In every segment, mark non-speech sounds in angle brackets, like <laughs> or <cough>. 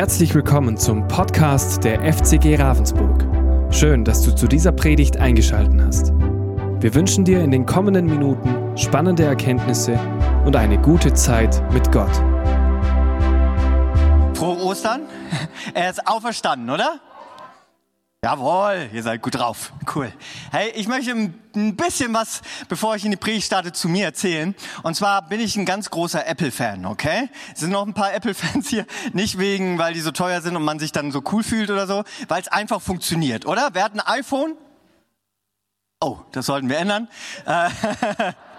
Herzlich willkommen zum Podcast der FCG Ravensburg. Schön, dass du zu dieser Predigt eingeschaltet hast. Wir wünschen dir in den kommenden Minuten spannende Erkenntnisse und eine gute Zeit mit Gott. Frohe Ostern. <laughs> Er ist auferstanden, oder? Jawohl, ihr seid gut drauf. Cool. Hey, ich möchte ein bisschen was, bevor ich in die Predigt starte, zu mir erzählen. Und zwar bin ich ein ganz großer Apple-Fan, okay? Es sind noch ein paar <laughs> Apple-Fans hier. Nicht wegen, weil die so teuer sind und man sich dann so cool fühlt oder so, weil es einfach funktioniert, oder? Wer hat ein iPhone? Oh, das sollten wir ändern. <laughs>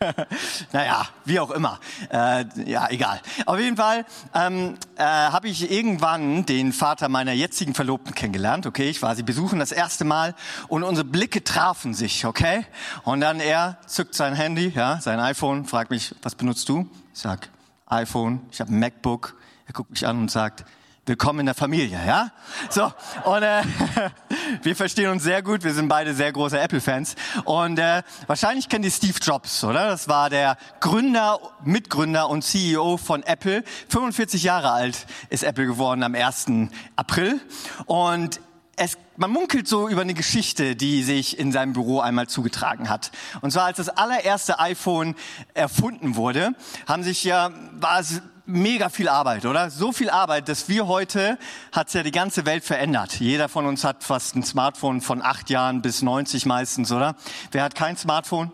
<laughs> Naja, wie auch immer. Äh, ja, egal. Auf jeden Fall ähm, äh, habe ich irgendwann den Vater meiner jetzigen Verlobten kennengelernt. Okay, ich war sie besuchen das erste Mal und unsere Blicke trafen sich. Okay, und dann er zückt sein Handy, ja, sein iPhone, fragt mich, was benutzt du? Ich sag iPhone. Ich habe ein MacBook. Er guckt mich an und sagt, willkommen in der Familie, ja? So, und äh, <laughs> wir verstehen uns sehr gut, wir sind beide sehr große Apple-Fans. Und äh, wahrscheinlich kennt ihr Steve Jobs, oder? Das war der Gründer, Mitgründer und CEO von Apple. 45 Jahre alt ist Apple geworden am 1. April. Und es, man munkelt so über eine Geschichte, die sich in seinem Büro einmal zugetragen hat. Und zwar als das allererste iPhone erfunden wurde, haben sich ja, war es mega viel Arbeit, oder? So viel Arbeit, dass wir heute, hat's ja die ganze Welt verändert. Jeder von uns hat fast ein Smartphone von acht Jahren bis 90 meistens, oder? Wer hat kein Smartphone?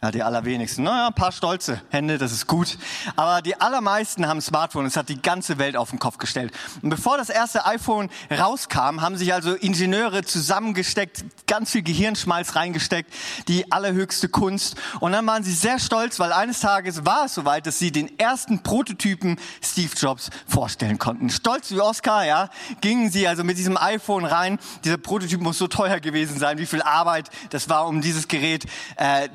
Ja, die allerwenigsten. Naja, ein paar stolze Hände, das ist gut. Aber die allermeisten haben Smartphone. Es hat die ganze Welt auf den Kopf gestellt. Und bevor das erste iPhone rauskam, haben sich also Ingenieure zusammengesteckt, ganz viel Gehirnschmalz reingesteckt, die allerhöchste Kunst. Und dann waren sie sehr stolz, weil eines Tages war es soweit, dass sie den ersten Prototypen Steve Jobs vorstellen konnten. Stolz wie Oscar, ja, gingen sie also mit diesem iPhone rein. Dieser Prototyp muss so teuer gewesen sein, wie viel Arbeit das war, um dieses Gerät äh,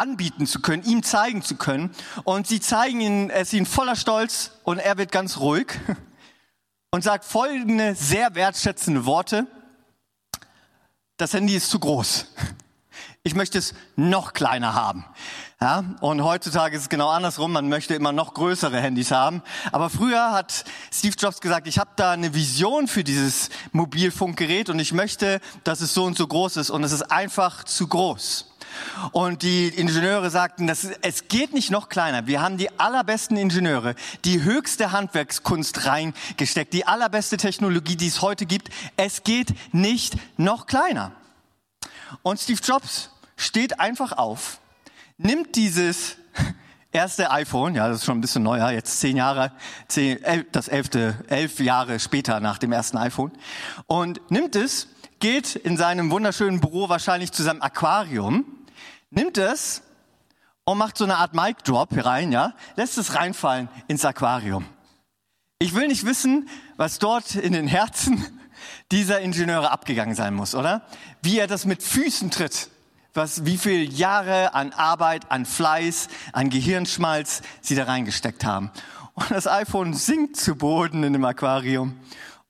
anbieten zu können, ihm zeigen zu können. Und sie zeigen ihn, es ihn voller Stolz und er wird ganz ruhig <laughs> und sagt folgende sehr wertschätzende Worte. Das Handy ist zu groß. <laughs> Ich möchte es noch kleiner haben. Ja, und heutzutage ist es genau andersrum. Man möchte immer noch größere Handys haben. Aber früher hat Steve Jobs gesagt, ich habe da eine Vision für dieses Mobilfunkgerät und ich möchte, dass es so und so groß ist. Und es ist einfach zu groß. Und die Ingenieure sagten, das, es geht nicht noch kleiner. Wir haben die allerbesten Ingenieure, die höchste Handwerkskunst reingesteckt, die allerbeste Technologie, die es heute gibt. Es geht nicht noch kleiner. Und Steve Jobs steht einfach auf, nimmt dieses <laughs> erste iPhone, ja, das ist schon ein bisschen neuer, jetzt zehn Jahre, zehn, elf, das elfte, elf Jahre später nach dem ersten iPhone, und nimmt es, geht in seinem wunderschönen Büro wahrscheinlich zu seinem Aquarium, nimmt es und macht so eine Art Mic Drop rein, ja, lässt es reinfallen ins Aquarium. Ich will nicht wissen, was dort in den Herzen <laughs> dieser Ingenieure abgegangen sein muss, oder? Wie er das mit Füßen tritt. Was, wie viel Jahre an Arbeit, an Fleiß, an Gehirnschmalz sie da reingesteckt haben. Und das iPhone sinkt zu Boden in dem Aquarium.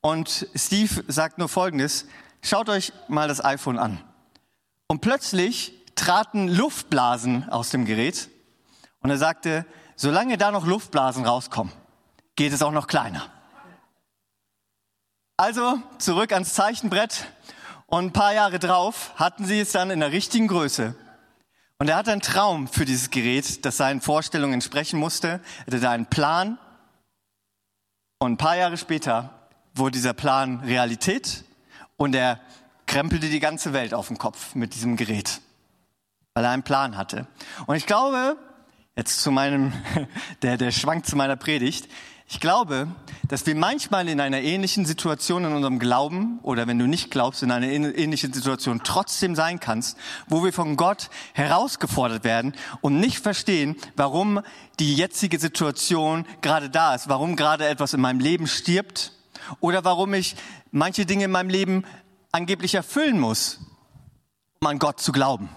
Und Steve sagt nur Folgendes. Schaut euch mal das iPhone an. Und plötzlich traten Luftblasen aus dem Gerät und er sagte, solange da noch Luftblasen rauskommen, geht es auch noch kleiner. Also zurück ans Zeichenbrett und ein paar Jahre drauf hatten sie es dann in der richtigen Größe. Und er hatte einen Traum für dieses Gerät, das seinen Vorstellungen entsprechen musste. Er hatte da einen Plan. Und ein paar Jahre später wurde dieser Plan Realität und er krempelte die ganze Welt auf den Kopf mit diesem Gerät weil er einen Plan hatte. Und ich glaube, jetzt zu meinem, <laughs> der, der Schwank zu meiner Predigt, ich glaube, dass wir manchmal in einer ähnlichen Situation in unserem Glauben oder wenn du nicht glaubst, in einer ähnlichen Situation trotzdem sein kannst, wo wir von Gott herausgefordert werden und nicht verstehen, warum die jetzige Situation gerade da ist, warum gerade etwas in meinem Leben stirbt oder warum ich manche Dinge in meinem Leben angeblich erfüllen muss, um an Gott zu glauben.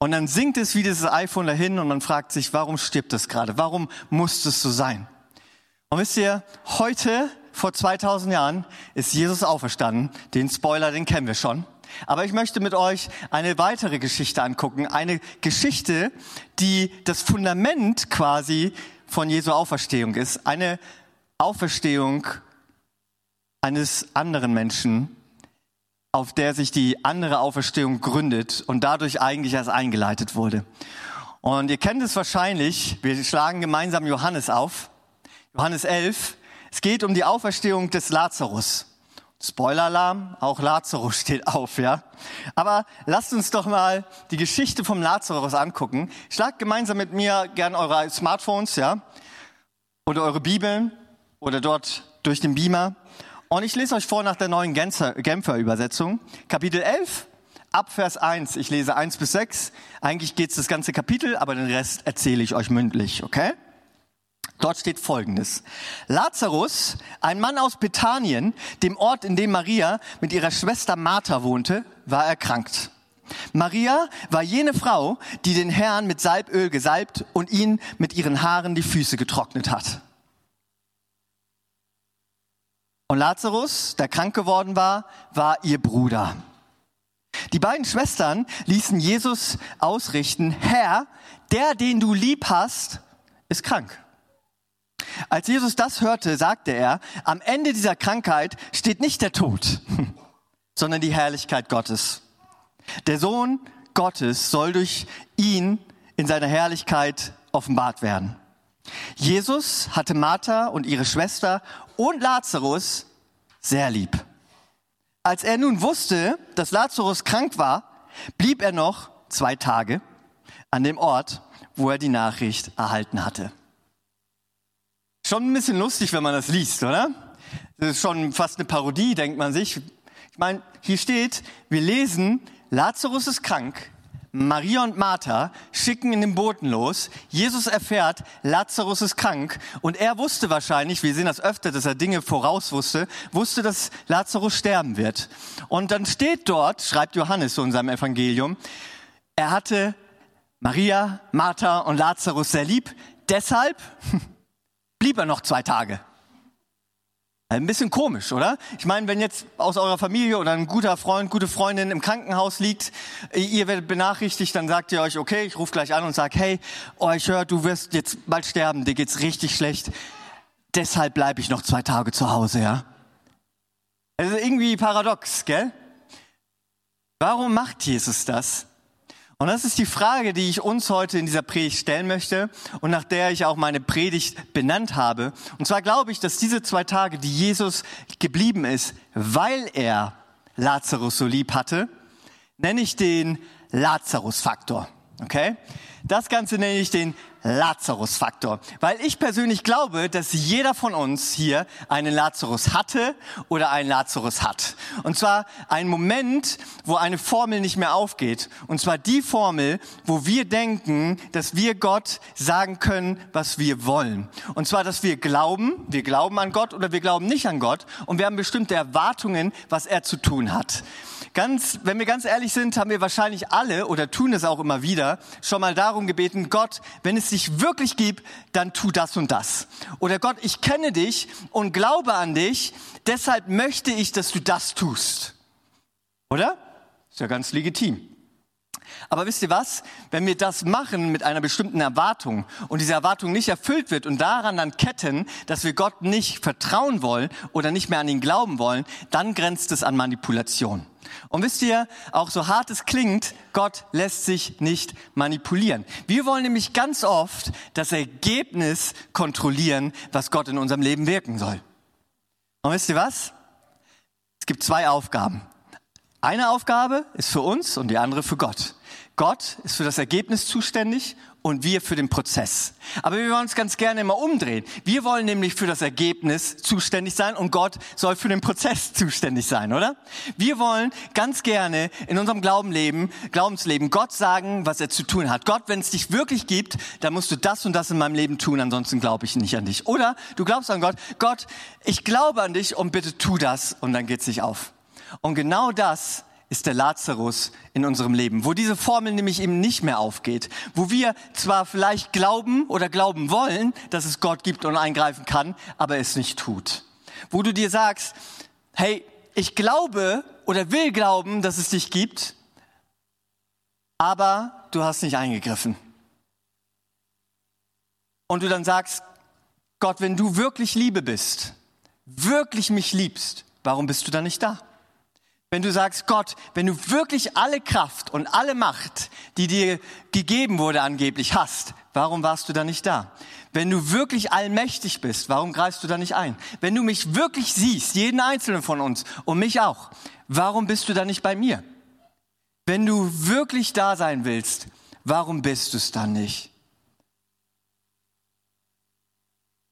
Und dann sinkt es wie dieses iPhone dahin und man fragt sich, warum stirbt es gerade? Warum muss es so sein? Und wisst ihr, heute, vor 2000 Jahren, ist Jesus auferstanden. Den Spoiler, den kennen wir schon. Aber ich möchte mit euch eine weitere Geschichte angucken. Eine Geschichte, die das Fundament quasi von Jesu Auferstehung ist. Eine Auferstehung, eines anderen Menschen, auf der sich die andere Auferstehung gründet und dadurch eigentlich erst eingeleitet wurde. Und ihr kennt es wahrscheinlich, wir schlagen gemeinsam Johannes auf, Johannes 11. Es geht um die Auferstehung des Lazarus. Spoiler-Alarm, auch Lazarus <laughs> steht auf, ja. Aber lasst uns doch mal die Geschichte vom Lazarus angucken. Schlagt gemeinsam mit mir gern eure Smartphones, ja, oder eure Bibeln oder dort durch den Beamer. Und ich lese euch vor nach der neuen Genfer Übersetzung. Kapitel 11, ab Vers 1. Ich lese 1 bis 6. Eigentlich geht's das ganze Kapitel, aber den Rest erzähle ich euch mündlich, okay? Dort steht Folgendes. Lazarus, ein Mann aus Bethanien, dem Ort, in dem Maria mit ihrer Schwester Martha wohnte, war erkrankt. Maria war jene Frau, die den Herrn mit Salböl gesalbt und ihn mit ihren Haaren die Füße getrocknet hat. Und Lazarus, der krank geworden war, war ihr Bruder. Die beiden Schwestern ließen Jesus ausrichten, Herr, der, den du lieb hast, ist krank. Als Jesus das hörte, sagte er, am Ende dieser Krankheit steht nicht der Tod, <laughs> sondern die Herrlichkeit Gottes. Der Sohn Gottes soll durch ihn in seiner Herrlichkeit offenbart werden. Jesus hatte Martha und ihre Schwester und Lazarus sehr lieb. Als er nun wusste, dass Lazarus krank war, blieb er noch zwei Tage an dem Ort, wo er die Nachricht erhalten hatte. Schon ein bisschen lustig, wenn man das liest, oder? Das ist schon fast eine Parodie, denkt man sich. Ich meine, hier steht, wir lesen, Lazarus ist krank, Maria und Martha schicken in den Boten los. Jesus erfährt, Lazarus ist krank und er wusste wahrscheinlich, wir sehen das öfter, dass er Dinge voraus wusste, wusste, dass Lazarus sterben wird. Und dann steht dort, schreibt Johannes so in seinem Evangelium, er hatte Maria, Martha und Lazarus sehr lieb. Deshalb <laughs> blieb er noch zwei Tage. Ein bisschen komisch, oder? Ich meine, wenn jetzt aus eurer Familie oder ein guter Freund, gute Freundin im Krankenhaus liegt, ihr werdet benachrichtigt, dann sagt ihr euch, okay, ich rufe gleich an und sag, hey, oh, ich höre, du wirst jetzt bald sterben, dir geht's richtig schlecht. Deshalb bleibe ich noch zwei Tage zu Hause, ja? Ist irgendwie paradox, gell? Warum macht Jesus das? Und das ist die Frage, die ich uns heute in dieser Predigt stellen möchte und nach der ich auch meine Predigt benannt habe. Und zwar glaube ich, dass diese zwei Tage, die Jesus geblieben ist, weil er Lazarus so lieb hatte, nenne ich den Lazarus-Faktor. Okay? Das Ganze nenne ich den Lazarus-Faktor, weil ich persönlich glaube, dass jeder von uns hier einen Lazarus hatte oder einen Lazarus hat. Und zwar ein Moment, wo eine Formel nicht mehr aufgeht. Und zwar die Formel, wo wir denken, dass wir Gott sagen können, was wir wollen. Und zwar, dass wir glauben, wir glauben an Gott oder wir glauben nicht an Gott und wir haben bestimmte Erwartungen, was er zu tun hat. Ganz, wenn wir ganz ehrlich sind, haben wir wahrscheinlich alle oder tun es auch immer wieder schon mal darum gebeten, Gott, wenn es dich wirklich gibt, dann tu das und das. Oder Gott, ich kenne dich und glaube an dich, deshalb möchte ich, dass du das tust. Oder? Ist ja ganz legitim. Aber wisst ihr was? Wenn wir das machen mit einer bestimmten Erwartung und diese Erwartung nicht erfüllt wird und daran dann ketten, dass wir Gott nicht vertrauen wollen oder nicht mehr an ihn glauben wollen, dann grenzt es an Manipulation. Und wisst ihr, auch so hart es klingt, Gott lässt sich nicht manipulieren. Wir wollen nämlich ganz oft das Ergebnis kontrollieren, was Gott in unserem Leben wirken soll. Und wisst ihr was? Es gibt zwei Aufgaben. Eine Aufgabe ist für uns und die andere für Gott. Gott ist für das Ergebnis zuständig und wir für den Prozess. Aber wir wollen uns ganz gerne immer umdrehen. Wir wollen nämlich für das Ergebnis zuständig sein und Gott soll für den Prozess zuständig sein, oder? Wir wollen ganz gerne in unserem Glaubenleben, Glaubensleben Gott sagen, was er zu tun hat. Gott, wenn es dich wirklich gibt, dann musst du das und das in meinem Leben tun, ansonsten glaube ich nicht an dich. Oder du glaubst an Gott, Gott, ich glaube an dich und bitte tu das und dann geht's nicht auf. Und genau das ist der Lazarus in unserem Leben, wo diese Formel nämlich eben nicht mehr aufgeht, wo wir zwar vielleicht glauben oder glauben wollen, dass es Gott gibt und eingreifen kann, aber es nicht tut. Wo du dir sagst, hey, ich glaube oder will glauben, dass es dich gibt, aber du hast nicht eingegriffen. Und du dann sagst, Gott, wenn du wirklich Liebe bist, wirklich mich liebst, warum bist du dann nicht da? Wenn du sagst, Gott, wenn du wirklich alle Kraft und alle Macht, die dir gegeben wurde angeblich hast, warum warst du dann nicht da? Wenn du wirklich allmächtig bist, warum greifst du da nicht ein? Wenn du mich wirklich siehst, jeden einzelnen von uns und mich auch, warum bist du da nicht bei mir? Wenn du wirklich da sein willst, warum bist du es dann nicht?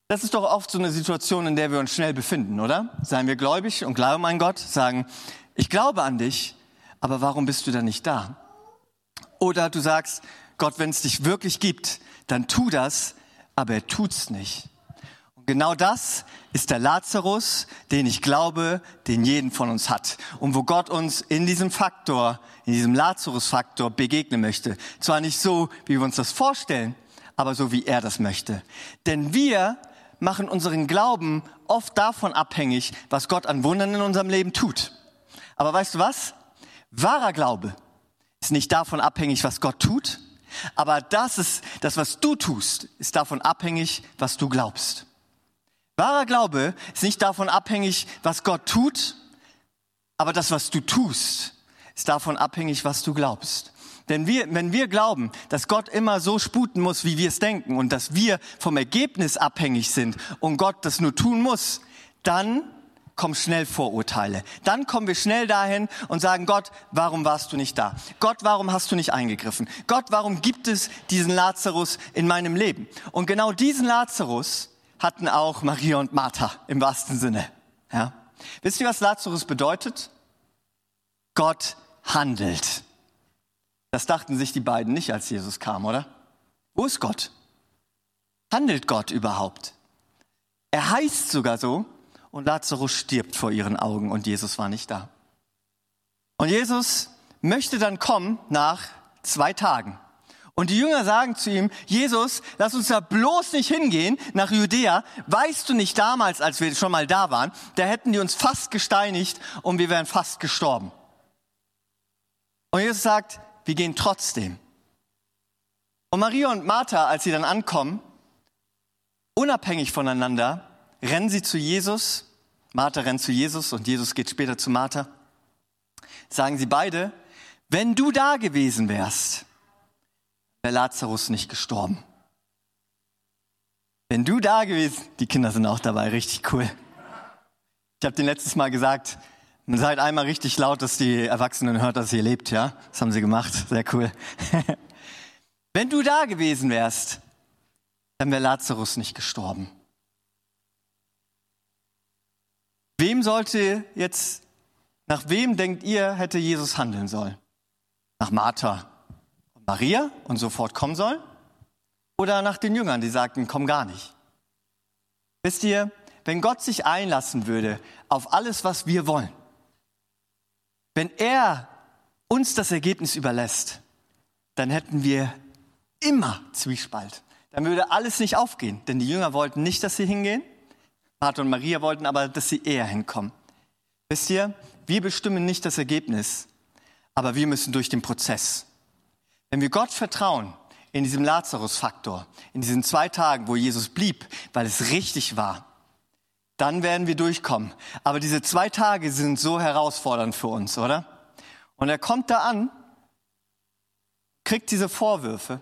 Das ist doch oft so eine Situation, in der wir uns schnell befinden, oder? Seien wir gläubig und glauben an Gott, sagen, ich glaube an dich, aber warum bist du dann nicht da? Oder du sagst, Gott, wenn es dich wirklich gibt, dann tu das, aber er tut's nicht. Und genau das ist der Lazarus, den ich glaube, den jeden von uns hat. Und wo Gott uns in diesem Faktor, in diesem Lazarus-Faktor begegnen möchte. Zwar nicht so, wie wir uns das vorstellen, aber so, wie er das möchte. Denn wir machen unseren Glauben oft davon abhängig, was Gott an Wundern in unserem Leben tut. Aber weißt du was? Wahrer Glaube ist nicht davon abhängig, was Gott tut, aber das ist, das, was du tust, ist davon abhängig, was du glaubst. Wahrer Glaube ist nicht davon abhängig, was Gott tut, aber das, was du tust, ist davon abhängig, was du glaubst. Denn wir, wenn wir glauben, dass Gott immer so sputen muss, wie wir es denken und dass wir vom Ergebnis abhängig sind und Gott das nur tun muss, dann kommen schnell Vorurteile. Dann kommen wir schnell dahin und sagen, Gott, warum warst du nicht da? Gott, warum hast du nicht eingegriffen? Gott, warum gibt es diesen Lazarus in meinem Leben? Und genau diesen Lazarus hatten auch Maria und Martha im wahrsten Sinne. Ja? Wisst ihr, was Lazarus bedeutet? Gott handelt. Das dachten sich die beiden nicht, als Jesus kam, oder? Wo ist Gott? Handelt Gott überhaupt? Er heißt sogar so und Lazarus stirbt vor ihren Augen und Jesus war nicht da. Und Jesus möchte dann kommen nach zwei Tagen. Und die Jünger sagen zu ihm, Jesus, lass uns da bloß nicht hingehen nach Judäa. Weißt du nicht damals, als wir schon mal da waren, da hätten die uns fast gesteinigt und wir wären fast gestorben. Und Jesus sagt, wir gehen trotzdem. Und Maria und Martha, als sie dann ankommen, unabhängig voneinander, rennen sie zu Jesus. Martha rennt zu Jesus und Jesus geht später zu Martha. Sagen sie beide, wenn du da gewesen wärst, wäre Lazarus nicht gestorben. Wenn du da gewesen, die Kinder sind auch dabei, richtig cool. Ich habe den letztes Mal gesagt, und seid einmal richtig laut, dass die Erwachsenen hört, dass ihr lebt, ja? Das haben sie gemacht. Sehr cool. <laughs> Wenn du da gewesen wärst, dann wäre Lazarus nicht gestorben. Wem sollte jetzt, nach wem denkt ihr, hätte Jesus handeln sollen? Nach Martha und Maria und sofort kommen sollen? Oder nach den Jüngern, die sagten, komm gar nicht? Wisst ihr, wenn Gott sich einlassen würde auf alles, was wir wollen, wenn er uns das Ergebnis überlässt, dann hätten wir immer Zwiespalt. Dann würde alles nicht aufgehen, denn die Jünger wollten nicht, dass sie hingehen. Martha und Maria wollten aber, dass sie eher hinkommen. Wisst ihr, wir bestimmen nicht das Ergebnis, aber wir müssen durch den Prozess. Wenn wir Gott vertrauen, in diesem Lazarus-Faktor, in diesen zwei Tagen, wo Jesus blieb, weil es richtig war, dann werden wir durchkommen. Aber diese zwei Tage sind so herausfordernd für uns, oder? Und er kommt da an, kriegt diese Vorwürfe,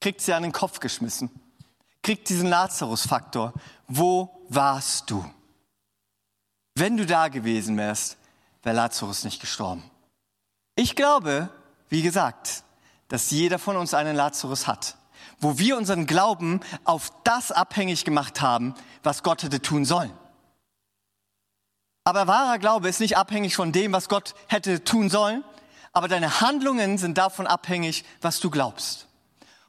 kriegt sie an den Kopf geschmissen, kriegt diesen Lazarus-Faktor. Wo warst du? Wenn du da gewesen wärst, wäre Lazarus nicht gestorben. Ich glaube, wie gesagt, dass jeder von uns einen Lazarus hat wo wir unseren Glauben auf das abhängig gemacht haben, was Gott hätte tun sollen. Aber wahrer Glaube ist nicht abhängig von dem, was Gott hätte tun sollen, aber deine Handlungen sind davon abhängig, was du glaubst.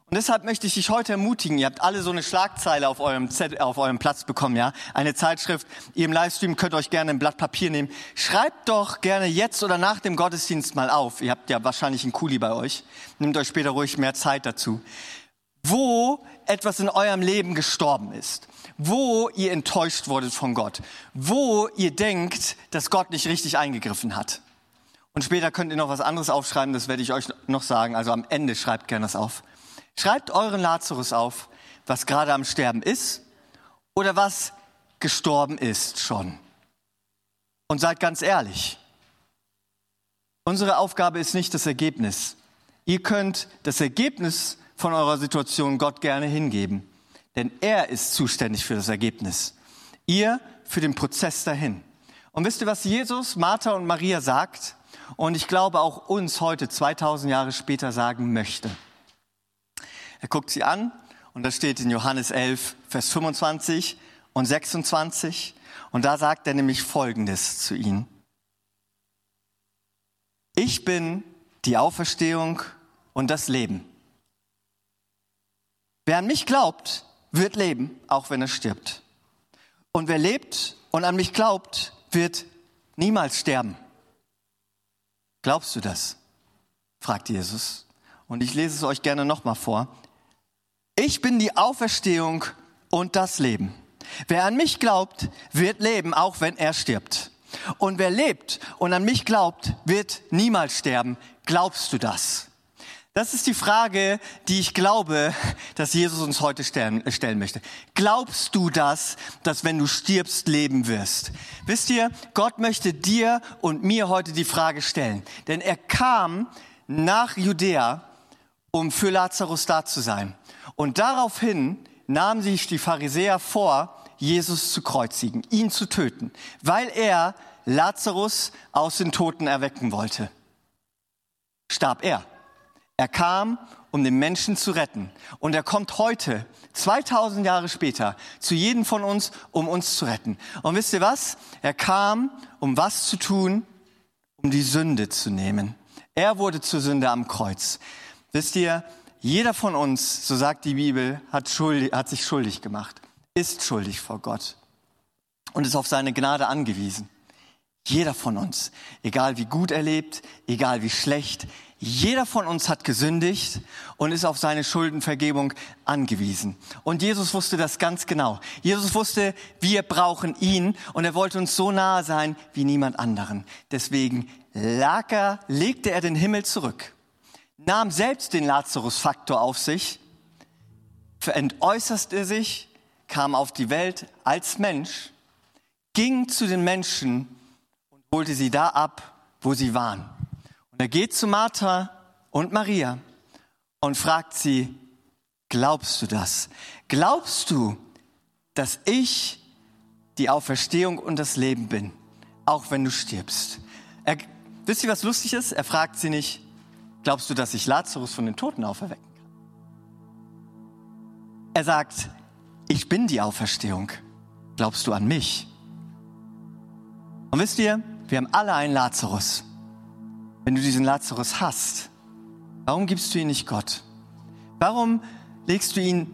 Und deshalb möchte ich dich heute ermutigen, ihr habt alle so eine Schlagzeile auf eurem, Z auf eurem Platz bekommen, ja? Eine Zeitschrift. Ihr im Livestream könnt euch gerne ein Blatt Papier nehmen. Schreibt doch gerne jetzt oder nach dem Gottesdienst mal auf. Ihr habt ja wahrscheinlich einen Kuli bei euch. Nehmt euch später ruhig mehr Zeit dazu wo etwas in eurem Leben gestorben ist, wo ihr enttäuscht wurdet von Gott, wo ihr denkt, dass Gott nicht richtig eingegriffen hat. Und später könnt ihr noch was anderes aufschreiben, das werde ich euch noch sagen. Also am Ende schreibt gerne das auf. Schreibt euren Lazarus auf, was gerade am Sterben ist oder was gestorben ist schon. Und seid ganz ehrlich, unsere Aufgabe ist nicht das Ergebnis. Ihr könnt das Ergebnis von eurer Situation Gott gerne hingeben, denn er ist zuständig für das Ergebnis. Ihr für den Prozess dahin. Und wisst ihr, was Jesus, Martha und Maria sagt? Und ich glaube auch uns heute, 2000 Jahre später, sagen möchte. Er guckt sie an und da steht in Johannes 11, Vers 25 und 26. Und da sagt er nämlich Folgendes zu ihnen. Ich bin die Auferstehung und das Leben. Wer an mich glaubt, wird leben, auch wenn er stirbt. Und wer lebt und an mich glaubt, wird niemals sterben. Glaubst du das? fragt Jesus. Und ich lese es euch gerne nochmal vor. Ich bin die Auferstehung und das Leben. Wer an mich glaubt, wird leben, auch wenn er stirbt. Und wer lebt und an mich glaubt, wird niemals sterben. Glaubst du das? Das ist die Frage, die ich glaube, dass Jesus uns heute stellen, stellen, möchte. Glaubst du das, dass wenn du stirbst, leben wirst? Wisst ihr, Gott möchte dir und mir heute die Frage stellen. Denn er kam nach Judäa, um für Lazarus da zu sein. Und daraufhin nahmen sich die Pharisäer vor, Jesus zu kreuzigen, ihn zu töten, weil er Lazarus aus den Toten erwecken wollte. Starb er. Er kam, um den Menschen zu retten. Und er kommt heute, 2000 Jahre später, zu jedem von uns, um uns zu retten. Und wisst ihr was? Er kam, um was zu tun? Um die Sünde zu nehmen. Er wurde zur Sünde am Kreuz. Wisst ihr, jeder von uns, so sagt die Bibel, hat, schuldig, hat sich schuldig gemacht, ist schuldig vor Gott und ist auf seine Gnade angewiesen. Jeder von uns, egal wie gut er lebt, egal wie schlecht, jeder von uns hat gesündigt und ist auf seine Schuldenvergebung angewiesen. Und Jesus wusste das ganz genau. Jesus wusste, wir brauchen ihn und er wollte uns so nahe sein wie niemand anderen. Deswegen lag er, legte er den Himmel zurück, nahm selbst den Lazarus-Faktor auf sich, entäußerte sich, kam auf die Welt als Mensch, ging zu den Menschen und holte sie da ab, wo sie waren. Er geht zu Martha und Maria und fragt sie, glaubst du das? Glaubst du, dass ich die Auferstehung und das Leben bin, auch wenn du stirbst? Er, wisst ihr, was lustig ist? Er fragt sie nicht, glaubst du, dass ich Lazarus von den Toten auferwecken kann? Er sagt, ich bin die Auferstehung. Glaubst du an mich? Und wisst ihr, wir haben alle einen Lazarus wenn du diesen Lazarus hast, warum gibst du ihn nicht Gott? Warum legst du ihn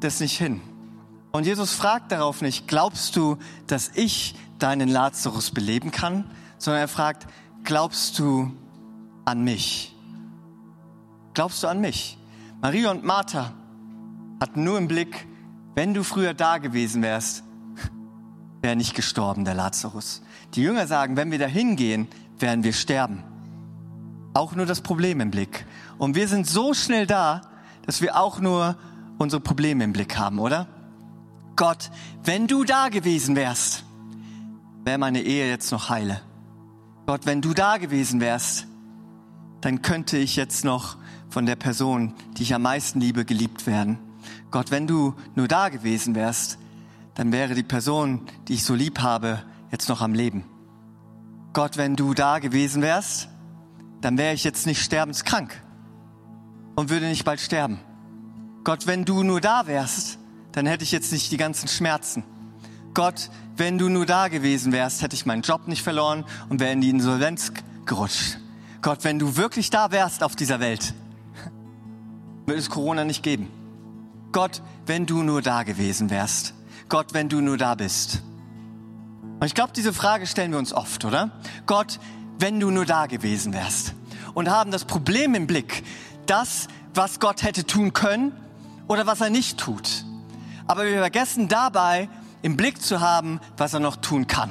das nicht hin? Und Jesus fragt darauf nicht, glaubst du, dass ich deinen Lazarus beleben kann? Sondern er fragt, glaubst du an mich? Glaubst du an mich? Maria und Martha hatten nur im Blick, wenn du früher da gewesen wärst, <laughs> wäre nicht gestorben, der Lazarus. Die Jünger sagen, wenn wir da hingehen, werden wir sterben auch nur das Problem im Blick. Und wir sind so schnell da, dass wir auch nur unsere Probleme im Blick haben, oder? Gott, wenn du da gewesen wärst, wäre meine Ehe jetzt noch heile. Gott, wenn du da gewesen wärst, dann könnte ich jetzt noch von der Person, die ich am meisten liebe, geliebt werden. Gott, wenn du nur da gewesen wärst, dann wäre die Person, die ich so lieb habe, jetzt noch am Leben. Gott, wenn du da gewesen wärst, dann wäre ich jetzt nicht sterbenskrank und würde nicht bald sterben. Gott, wenn du nur da wärst, dann hätte ich jetzt nicht die ganzen Schmerzen. Gott, wenn du nur da gewesen wärst, hätte ich meinen Job nicht verloren und wäre in die Insolvenz gerutscht. Gott, wenn du wirklich da wärst auf dieser Welt, <laughs> würde es Corona nicht geben. Gott, wenn du nur da gewesen wärst. Gott, wenn du nur da bist. Und ich glaube, diese Frage stellen wir uns oft, oder? Gott, wenn du nur da gewesen wärst. Und haben das Problem im Blick, das, was Gott hätte tun können oder was er nicht tut. Aber wir vergessen dabei im Blick zu haben, was er noch tun kann.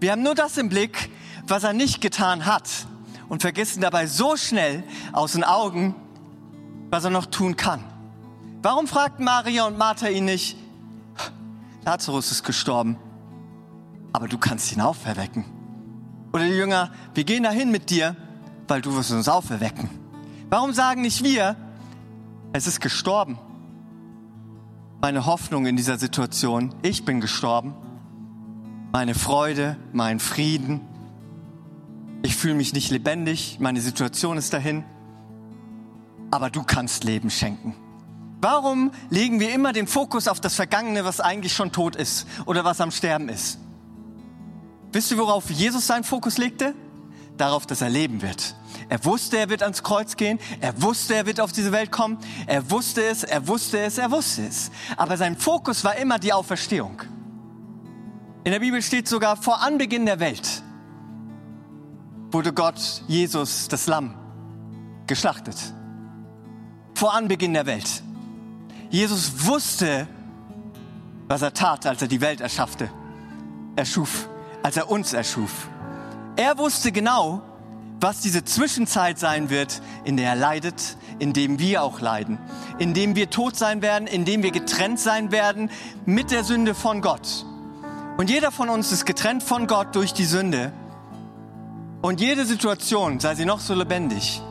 Wir haben nur das im Blick, was er nicht getan hat und vergessen dabei so schnell aus den Augen, was er noch tun kann. Warum fragten Maria und Martha ihn nicht, Lazarus ist gestorben. aber du kannst ihn auferwecken. Oder die Jünger, wir gehen dahin mit dir, weil du wirst uns auferwecken. Warum sagen nicht wir, es ist gestorben? Meine Hoffnung in dieser Situation, ich bin gestorben. Meine Freude, mein Frieden. Ich fühle mich nicht lebendig, meine Situation ist dahin. Aber du kannst Leben schenken. Warum legen wir immer den Fokus auf das Vergangene, was eigentlich schon tot ist oder was am Sterben ist? Wisst ihr, worauf Jesus seinen Fokus legte? Darauf, dass er leben wird. Er wusste, er wird ans Kreuz gehen. Er wusste, er wird auf diese Welt kommen. Er wusste es, er wusste es, er wusste es. Aber sein Fokus war immer die Auferstehung. In der Bibel steht sogar, vor Anbeginn der Welt wurde Gott, Jesus, das Lamm, geschlachtet. Vor Anbeginn der Welt. Jesus wusste, was er tat, als er die Welt erschaffte, erschuf, als er uns erschuf. Er wusste genau, was diese Zwischenzeit sein wird, in der er leidet, in dem wir auch leiden, in dem wir tot sein werden, in dem wir getrennt sein werden mit der Sünde von Gott. Und jeder von uns ist getrennt von Gott durch die Sünde. Und jede Situation, sei sie noch so lebendig,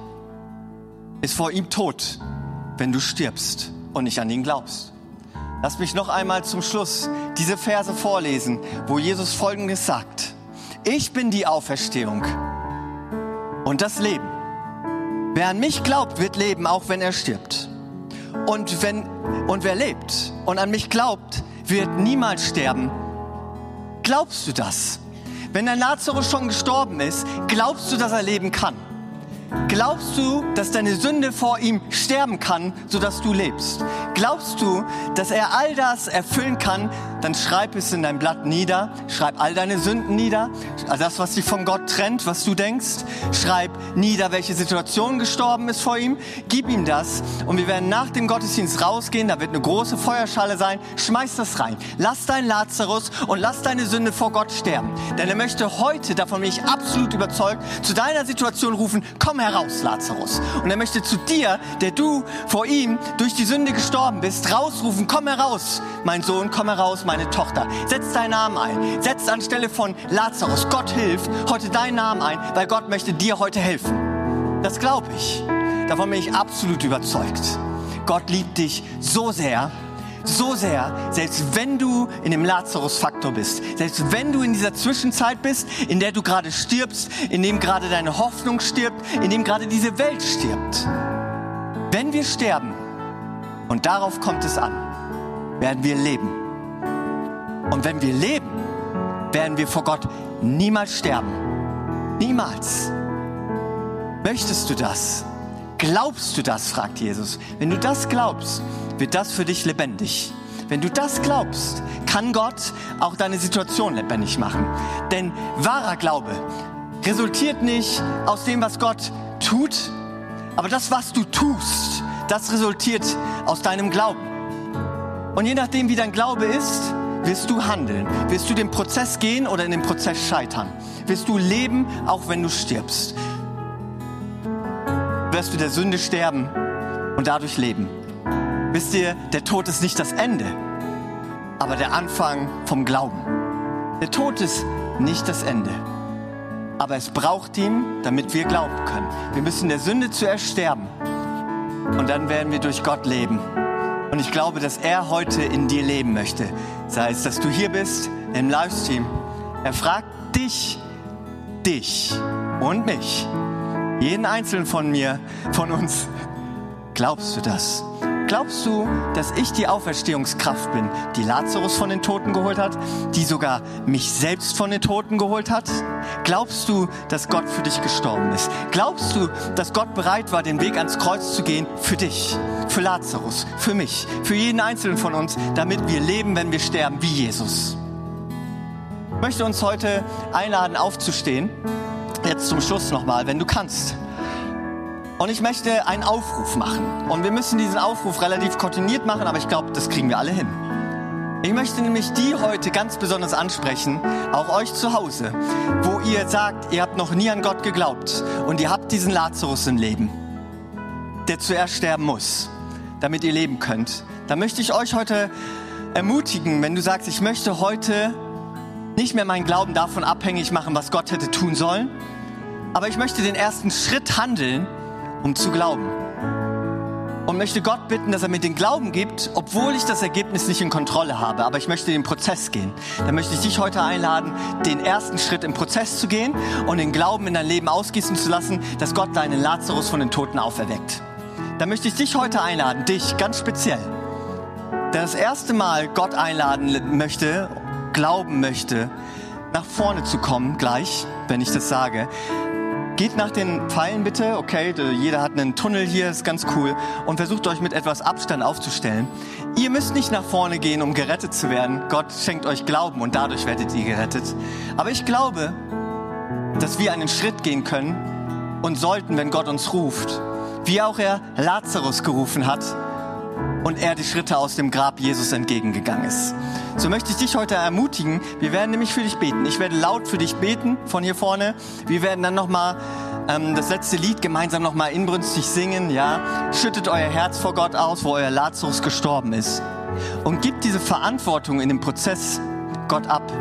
ist vor ihm tot, wenn du stirbst und nicht an ihn glaubst. Lass mich noch einmal zum Schluss diese Verse vorlesen, wo Jesus Folgendes sagt. Ich bin die Auferstehung und das Leben. Wer an mich glaubt, wird leben, auch wenn er stirbt. Und, wenn, und wer lebt und an mich glaubt, wird niemals sterben. Glaubst du das? Wenn der Lazarus schon gestorben ist, glaubst du, dass er leben kann? Glaubst du, dass deine Sünde vor ihm sterben kann, sodass du lebst? Glaubst du, dass er all das erfüllen kann? Dann schreib es in dein Blatt nieder. Schreib all deine Sünden nieder. Also das, was dich von Gott trennt, was du denkst. Schreib nieder, welche Situation gestorben ist vor ihm. Gib ihm das. Und wir werden nach dem Gottesdienst rausgehen. Da wird eine große Feuerschale sein. Schmeiß das rein. Lass deinen Lazarus und lass deine Sünde vor Gott sterben. Denn er möchte heute, davon bin ich absolut überzeugt, zu deiner Situation rufen, komm heraus, Lazarus. Und er möchte zu dir, der du vor ihm durch die Sünde gestorben bist, rausrufen, komm heraus, mein Sohn, komm heraus, meine Tochter. Setz deinen Namen ein. Setz anstelle von Lazarus, Gott hilft, heute deinen Namen ein, weil Gott möchte dir heute helfen. Das glaube ich. Davon bin ich absolut überzeugt. Gott liebt dich so sehr, so sehr, selbst wenn du in dem Lazarus-Faktor bist, selbst wenn du in dieser Zwischenzeit bist, in der du gerade stirbst, in dem gerade deine Hoffnung stirbt, in dem gerade diese Welt stirbt. Wenn wir sterben, und darauf kommt es an, werden wir leben. Und wenn wir leben, werden wir vor Gott niemals sterben. Niemals. Möchtest du das? Glaubst du das? fragt Jesus. Wenn du das glaubst, wird das für dich lebendig. Wenn du das glaubst, kann Gott auch deine Situation lebendig machen. Denn wahrer Glaube resultiert nicht aus dem, was Gott tut, aber das, was du tust, das resultiert aus deinem Glauben. Und je nachdem, wie dein Glaube ist, wirst du handeln, wirst du den Prozess gehen oder in dem Prozess scheitern, wirst du leben, auch wenn du stirbst. Wirst du der Sünde sterben und dadurch leben. Wisst ihr, der Tod ist nicht das Ende, aber der Anfang vom Glauben. Der Tod ist nicht das Ende, aber es braucht ihn, damit wir glauben können. Wir müssen der Sünde zuerst sterben und dann werden wir durch Gott leben. Und ich glaube, dass er heute in dir leben möchte. Sei es, dass du hier bist im Livestream. Er fragt dich, dich und mich, jeden einzelnen von mir, von uns. Glaubst du das? Glaubst du, dass ich die Auferstehungskraft bin, die Lazarus von den Toten geholt hat, die sogar mich selbst von den Toten geholt hat? Glaubst du, dass Gott für dich gestorben ist? Glaubst du, dass Gott bereit war, den Weg ans Kreuz zu gehen für dich, für Lazarus, für mich, für jeden Einzelnen von uns, damit wir leben, wenn wir sterben, wie Jesus? Ich möchte uns heute einladen, aufzustehen. Jetzt zum Schluss nochmal, wenn du kannst. Und ich möchte einen Aufruf machen. Und wir müssen diesen Aufruf relativ koordiniert machen, aber ich glaube, das kriegen wir alle hin. Ich möchte nämlich die heute ganz besonders ansprechen, auch euch zu Hause, wo ihr sagt, ihr habt noch nie an Gott geglaubt und ihr habt diesen Lazarus im Leben, der zuerst sterben muss, damit ihr leben könnt. Da möchte ich euch heute ermutigen, wenn du sagst, ich möchte heute nicht mehr meinen Glauben davon abhängig machen, was Gott hätte tun sollen, aber ich möchte den ersten Schritt handeln, um zu glauben. Und möchte Gott bitten, dass er mir den Glauben gibt, obwohl ich das Ergebnis nicht in Kontrolle habe. Aber ich möchte den Prozess gehen. Dann möchte ich dich heute einladen, den ersten Schritt im Prozess zu gehen und den Glauben in dein Leben ausgießen zu lassen, dass Gott deinen Lazarus von den Toten auferweckt. Dann möchte ich dich heute einladen, dich ganz speziell, der das erste Mal Gott einladen möchte, glauben möchte, nach vorne zu kommen, gleich, wenn ich das sage. Geht nach den Pfeilen bitte, okay, jeder hat einen Tunnel hier, ist ganz cool, und versucht euch mit etwas Abstand aufzustellen. Ihr müsst nicht nach vorne gehen, um gerettet zu werden. Gott schenkt euch Glauben und dadurch werdet ihr gerettet. Aber ich glaube, dass wir einen Schritt gehen können und sollten, wenn Gott uns ruft, wie auch er Lazarus gerufen hat und er die Schritte aus dem Grab Jesus entgegengegangen ist. So möchte ich dich heute ermutigen. Wir werden nämlich für dich beten. Ich werde laut für dich beten von hier vorne. Wir werden dann nochmal ähm, das letzte Lied gemeinsam nochmal inbrünstig singen. Ja, schüttet euer Herz vor Gott aus, wo euer Lazarus gestorben ist und gibt diese Verantwortung in dem Prozess Gott ab,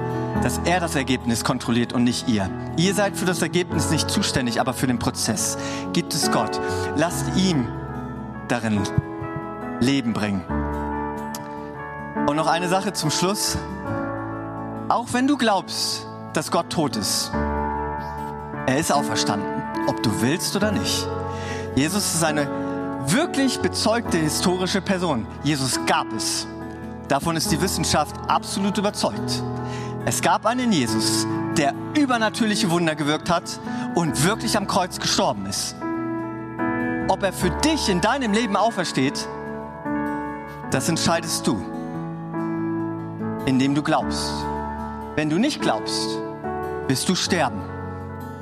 dass er das Ergebnis kontrolliert und nicht ihr. Ihr seid für das Ergebnis nicht zuständig, aber für den Prozess. Gibt es Gott. Lasst ihm darin Leben bringen. Und noch eine Sache zum Schluss. Auch wenn du glaubst, dass Gott tot ist, er ist auferstanden, ob du willst oder nicht. Jesus ist eine wirklich bezeugte historische Person. Jesus gab es. Davon ist die Wissenschaft absolut überzeugt. Es gab einen Jesus, der übernatürliche Wunder gewirkt hat und wirklich am Kreuz gestorben ist. Ob er für dich in deinem Leben aufersteht, das entscheidest du indem du glaubst. Wenn du nicht glaubst, wirst du sterben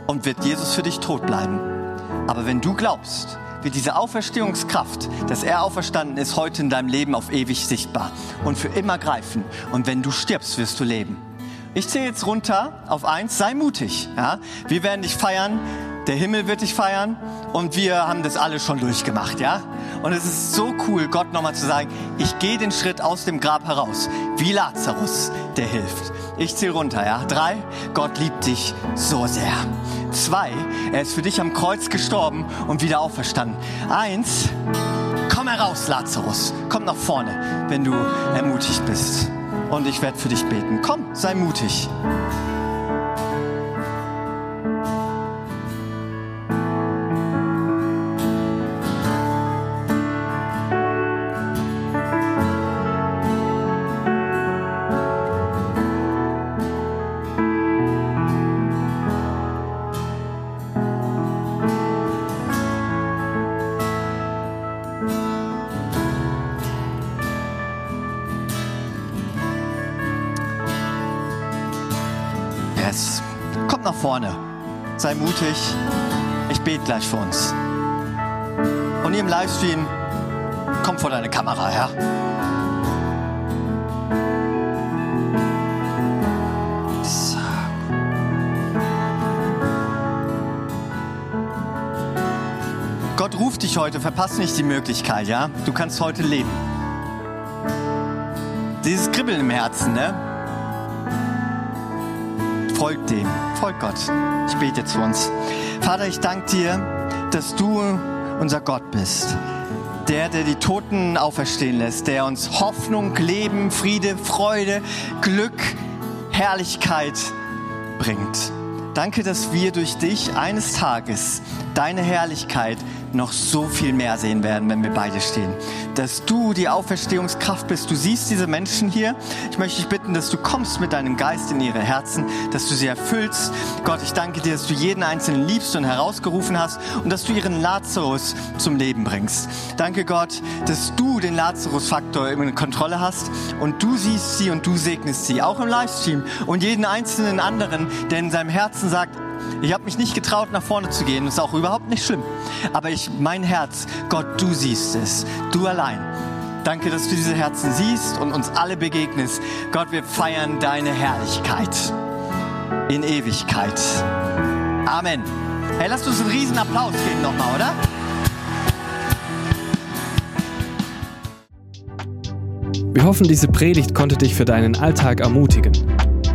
und wird Jesus für dich tot bleiben. Aber wenn du glaubst, wird diese Auferstehungskraft, dass er auferstanden ist, heute in deinem Leben auf ewig sichtbar und für immer greifen. Und wenn du stirbst, wirst du leben. Ich zähle jetzt runter auf eins, sei mutig. Ja? Wir werden dich feiern, der Himmel wird dich feiern und wir haben das alle schon durchgemacht, ja? Und es ist so cool, Gott nochmal zu sagen, ich gehe den Schritt aus dem Grab heraus, wie Lazarus, der hilft. Ich zähle runter, ja? Drei, Gott liebt dich so sehr. Zwei, er ist für dich am Kreuz gestorben und wieder auferstanden. Eins, komm heraus, Lazarus. Komm nach vorne, wenn du ermutigt bist. Und ich werde für dich beten. Komm, sei mutig. Sei mutig. Ich bete gleich für uns. Und ihr im Livestream, komm vor deine Kamera, ja? Gott ruft dich heute, verpass nicht die Möglichkeit, ja? Du kannst heute leben. Dieses Kribbeln im Herzen, ne? Folgt dem folgt Gott. Ich bete zu uns. Vater, ich danke dir, dass du unser Gott bist. Der, der die Toten auferstehen lässt, der uns Hoffnung, Leben, Friede, Freude, Glück, Herrlichkeit bringt. Danke, dass wir durch dich eines Tages deine Herrlichkeit noch so viel mehr sehen werden, wenn wir beide stehen. Dass du die Auferstehungskraft bist. Du siehst diese Menschen hier. Ich möchte dich bitten, dass du kommst mit deinem Geist in ihre Herzen, dass du sie erfüllst. Gott, ich danke dir, dass du jeden Einzelnen liebst und herausgerufen hast und dass du ihren Lazarus zum Leben bringst. Danke Gott, dass du den Lazarus-Faktor in Kontrolle hast und du siehst sie und du segnest sie, auch im Livestream und jeden einzelnen anderen, der in seinem Herzen sagt, ich habe mich nicht getraut, nach vorne zu gehen. Das ist auch überhaupt nicht schlimm. Aber ich, mein Herz, Gott, du siehst es. Du allein. Danke, dass du diese Herzen siehst und uns alle begegnest. Gott, wir feiern deine Herrlichkeit in Ewigkeit. Amen. Hey, lasst uns einen riesen Applaus geben nochmal, oder? Wir hoffen, diese Predigt konnte dich für deinen Alltag ermutigen.